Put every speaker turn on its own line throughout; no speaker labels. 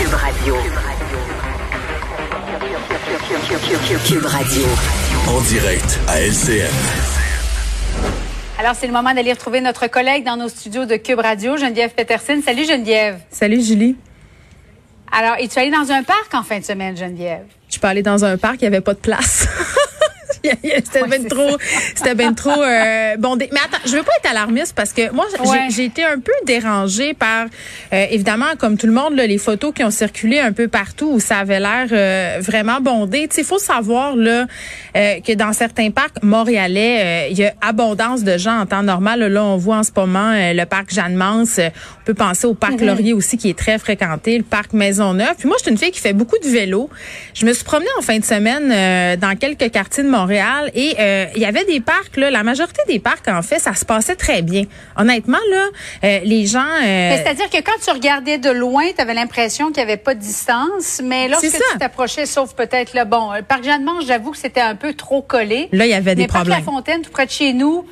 Cube Radio. Cube Radio.
En direct à LCN.
Alors, c'est le moment d'aller retrouver notre collègue dans nos studios de Cube Radio, Geneviève Peterson. Salut Geneviève.
Salut Julie.
Alors, es-tu allée dans un parc en fin de semaine, Geneviève?
Je peux aller dans un parc, il n'y avait pas de place. c'était
Ouais,
bien trop, c'était bien trop euh, bondé. Mais attends, je veux pas être alarmiste parce que moi, j'ai-
Ouais.
j'ai été un peu dérangée par, euh, évidemment, comme tout le monde, là, les photos qui ont circulé un peu partout où ça avait l'air euh, vraiment bondé. Tu sais, il faut savoir là euh, que dans certains parcs montréalais, euh, il y a abondance de gens en temps normal. Là, on voit en ce moment euh, le parc Jeanne-Mance. On peut penser au parc Laurier aussi qui est très fréquenté, le parc Maisonneuve. Puis moi, je suis une fille qui fait beaucoup de vélo. Je me suis promenée en fin de semaine euh, dans quelques quartiers de Montréal et euh, il y avait des parcs là, la majorité des parcs en fait, ça se passait très bien. Honnêtement là, euh, les gens euh,
C'est-à-dire que quand tu regardais de loin, tu avais l'impression qu'il n'y avait pas de distance, mais lorsque tu t'approchais, sauf peut-être le bon, le parc Jeanne-Mance, j'avoue que c'était un peu trop collé.
Là, il y avait des
mais Parc
problèmes.
La Fontaine, tout près de chez nous,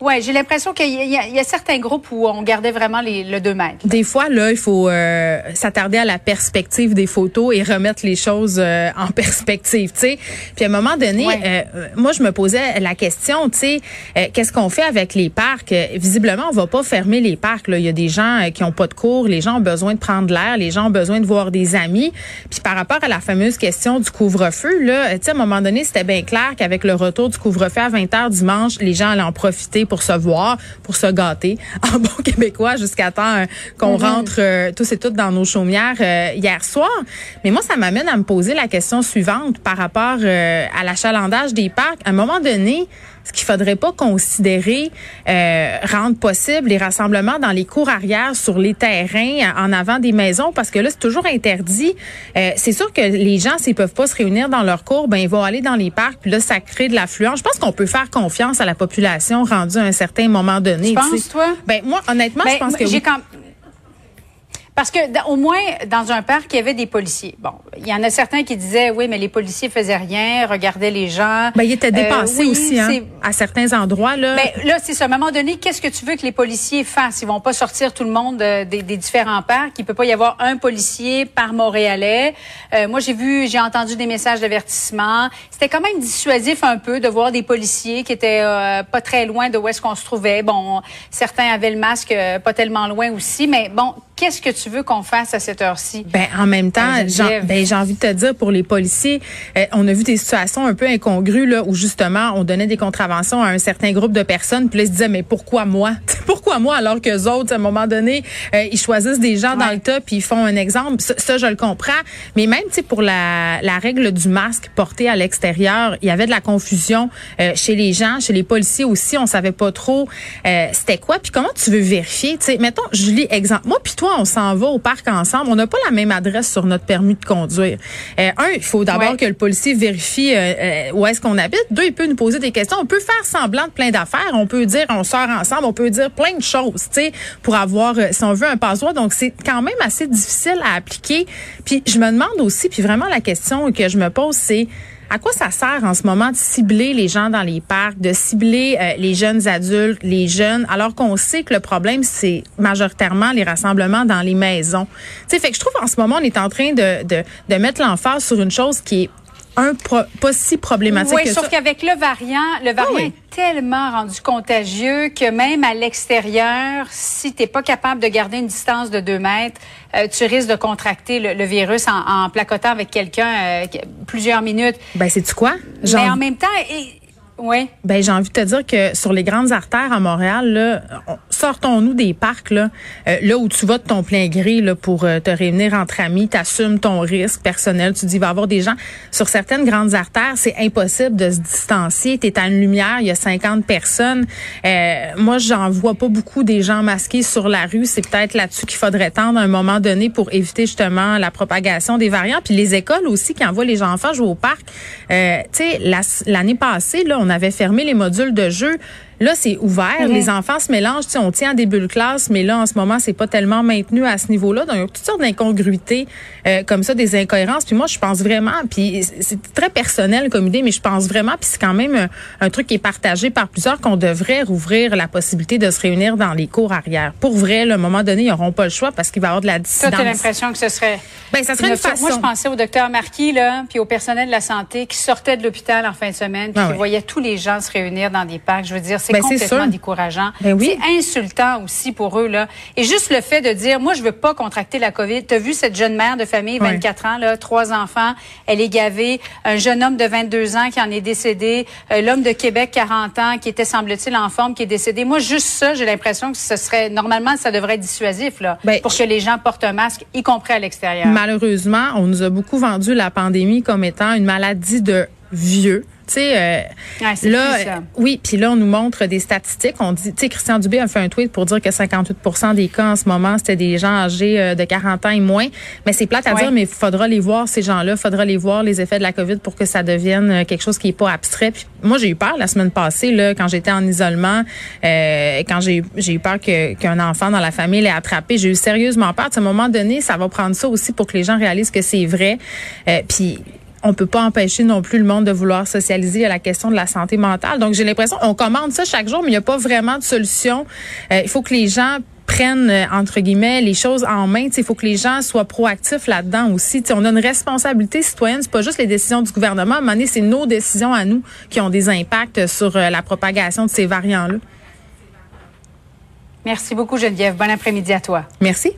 ouais, j'ai l'impression qu'il y, a- y certains groupes où on gardait vraiment les, le 2 mètres.
Des fois, là, il faut euh, s'attarder à la perspective des photos et remettre les choses euh, en perspective, tu sais. Puis à un moment donné,
Ouais.
euh, moi, je me posais la question, tu sais, qu'est-ce qu'on fait avec les parcs? Visiblement, on va pas fermer les parcs. Là, il y a des gens qui ont pas de cours, les gens ont besoin de prendre l'air, les gens ont besoin de voir des amis. Puis par rapport à la fameuse question du couvre-feu, là, tu sais, à un moment donné, c'était bien clair qu'avec le retour du couvre-feu à 20 h dimanche, les gens allaient en profiter pour se voir, pour se gâter, en bon québécois, jusqu'à temps euh, qu'on rentre euh, tous et toutes dans nos chaumières euh, hier soir. Mais moi, ça m'amène à me poser la question suivante par rapport à l'achalandage des parcs. À un moment donné, est-ce qu'il faudrait pas considérer euh, rendre possible les rassemblements dans les cours arrière sur les terrains en avant des maisons parce que là c'est toujours interdit. Euh, c'est sûr que les gens s'ils peuvent pas se réunir dans leur cours, ben ils vont aller dans les parcs puis là ça crée de l'affluence. Je pense qu'on peut faire confiance à la population rendue à un certain moment donné.
Tu penses, toi?
Ben moi honnêtement,
Ben,
je pense que
j'ai
oui.
quand- Parce que au moins dans un parc, il y avait des policiers. Bon, il y en a certains qui disaient oui, mais les policiers faisaient rien, regardaient les gens.
Ben, il était
Euh,
dépassé
oui,
aussi hein, à certains endroits là.
Ben, là, c'est ça. À un moment donné, qu'est-ce que tu veux que les policiers fassent? Ils vont pas sortir tout le monde euh, des, des différents parcs. Il peut pas y avoir un policier par Montréalais. Euh, moi, j'ai vu, j'ai entendu des messages d'avertissement. C'était quand même dissuasif un peu de voir des policiers qui étaient euh, pas très loin de où est-ce qu'on se trouvait. Bon, certains avaient le masque euh, pas tellement loin aussi. Mais bon, qu'est-ce que tu veux qu'on fasse à cette heure-ci?
Ben, en même temps, ben, j'ai envie de te dire, pour les policiers, on a vu des situations un peu incongrues, là, où justement, on donnait des contraventions à un certain groupe de personnes, puis là, ils se disaient, mais pourquoi moi? pourquoi moi, alors que les autres, à un moment donné, euh, ils choisissent des gens dans le tas, puis ils font un exemple. Ça, ça, je le comprends. Mais même, pour la, la règle du masque porté à l'extérieur, il y avait de la confusion euh, chez les gens, chez les policiers aussi. On savait pas trop euh, c'était quoi. Puis comment tu veux vérifier? Tu sais, mettons, Julie, exemple. Moi puis toi, on s'en va au parc ensemble. On n'a pas la même adresse sur notre permis de conduire. Un, il faut d'abord
Ouais.
que le policier vérifie où est-ce qu'on habite. Deux, il peut nous poser des questions. On peut faire semblant de plein d'affaires. On peut dire on sort ensemble. On peut dire plein de choses, tu sais, pour avoir, euh, si on veut, un passeport. Donc, c'est quand même assez difficile à appliquer. Puis, je me demande aussi, puis vraiment la question que je me pose, c'est à quoi ça sert en ce moment de cibler les gens dans les parcs, de cibler euh, les jeunes adultes, les jeunes, alors qu'on sait que le problème, c'est majoritairement les rassemblements dans les maisons? Tu sais, fait que je trouve en ce moment, on est en train de, de, de mettre l'emphase sur une chose qui est un pro- pas si problématique
Oui,
que
sauf qu'avec le variant, le variant
oui.
est tellement rendu contagieux que même à l'extérieur, si tu n'es pas capable de garder une distance de deux mètres, euh, tu risques de contracter le, le virus en, en placotant avec quelqu'un euh, plusieurs minutes.
Ben, c'est tu quoi?
Mais en même temps, et- Oui.
Ben j'ai envie de te dire que sur les grandes artères à Montréal, là, sortons-nous des parcs là, euh, là où tu vas de ton plein gré là pour euh, te réunir entre amis, t'assumes ton risque personnel, tu dis il va y avoir des gens sur certaines grandes artères, c'est impossible de se distancier, tu es à une lumière, il y a 50 personnes. Euh, moi j'en vois pas beaucoup des gens masqués sur la rue, c'est peut-être là-dessus qu'il faudrait tendre à un moment donné pour éviter justement la propagation des variants puis les écoles aussi qui envoient les enfants jouer au parc. tu sais l'année passée là on avait fermé les modules de jeu. Là, c'est ouvert. Les enfants se mélangent. on tient en début de classe, mais là, en ce moment, c'est pas tellement maintenu à ce niveau-là. Donc, il y a toutes sortes d'incongruités euh, comme ça, des incohérences. Puis moi, je pense vraiment, puis c'est très personnel comme idée, mais je pense vraiment, puis c'est quand même un, truc qui est partagé par plusieurs, qu'on devrait rouvrir la possibilité de se réunir dans les cours arrière. Pour vrai, à un moment donné, ils n'auront pas le choix parce qu'il va y avoir de la dissidence.
Toi, tu l'impression que ce serait...
Ben, ça serait une, façon.
Moi, je pensais au docteur Marquis, là, puis au personnel de la santé qui sortait de l'hôpital en fin de semaine, puis ah qui voyait tous les gens se réunir dans des parcs. Je veux dire, c'est ben, complètement décourageant.
Ben
c'est insultant aussi pour eux là. Et juste le fait de dire, moi je veux pas contracter la COVID. T'as vu cette jeune mère de famille, 24 ans là, trois enfants, elle est gavée. Un jeune homme de 22 ans qui en est décédé. Euh, l'homme de Québec, 40 ans, qui était semble-t-il en forme, qui est décédé. Moi juste ça, j'ai l'impression que ce serait normalement ça devrait être dissuasif là, ben, pour que les gens portent un masque, y compris à l'extérieur.
Malheureusement, on nous a beaucoup vendu la pandémie comme étant une maladie de vieux. Tu sais, euh, là, oui, puis là, on nous montre des statistiques. On dit, tu sais, Christian Dubé a fait un tweet pour dire que 58% des cas en ce moment, c'était des gens âgés euh, de 40 ans et moins. Mais c'est plate à dire, mais il faudra les voir, ces gens-là. Il faudra les voir, les effets de la COVID, pour que ça devienne euh, quelque chose qui est pas abstrait. Puis moi, j'ai eu peur la semaine passée, là, quand j'étais en isolement, euh, quand j'ai eu peur que, qu'un enfant dans la famille l'ait attrapé. J'ai eu sérieusement peur. À un moment donné, ça va prendre ça aussi pour que les gens réalisent que c'est vrai. puis on peut pas empêcher non plus le monde de vouloir socialiser à la question de la santé mentale. Donc j'ai l'impression on commande ça chaque jour, mais il n'y a pas vraiment de solution. Euh, il faut que les gens prennent euh, entre guillemets les choses en main. Il faut que les gens soient proactifs là-dedans aussi. T'sais, on a une responsabilité citoyenne. C'est pas juste les décisions du gouvernement. À un moment donné, c'est nos décisions à nous qui ont des impacts sur euh, la propagation de ces variants-là.
Merci beaucoup, Geneviève. Bon après-midi à toi.
Merci.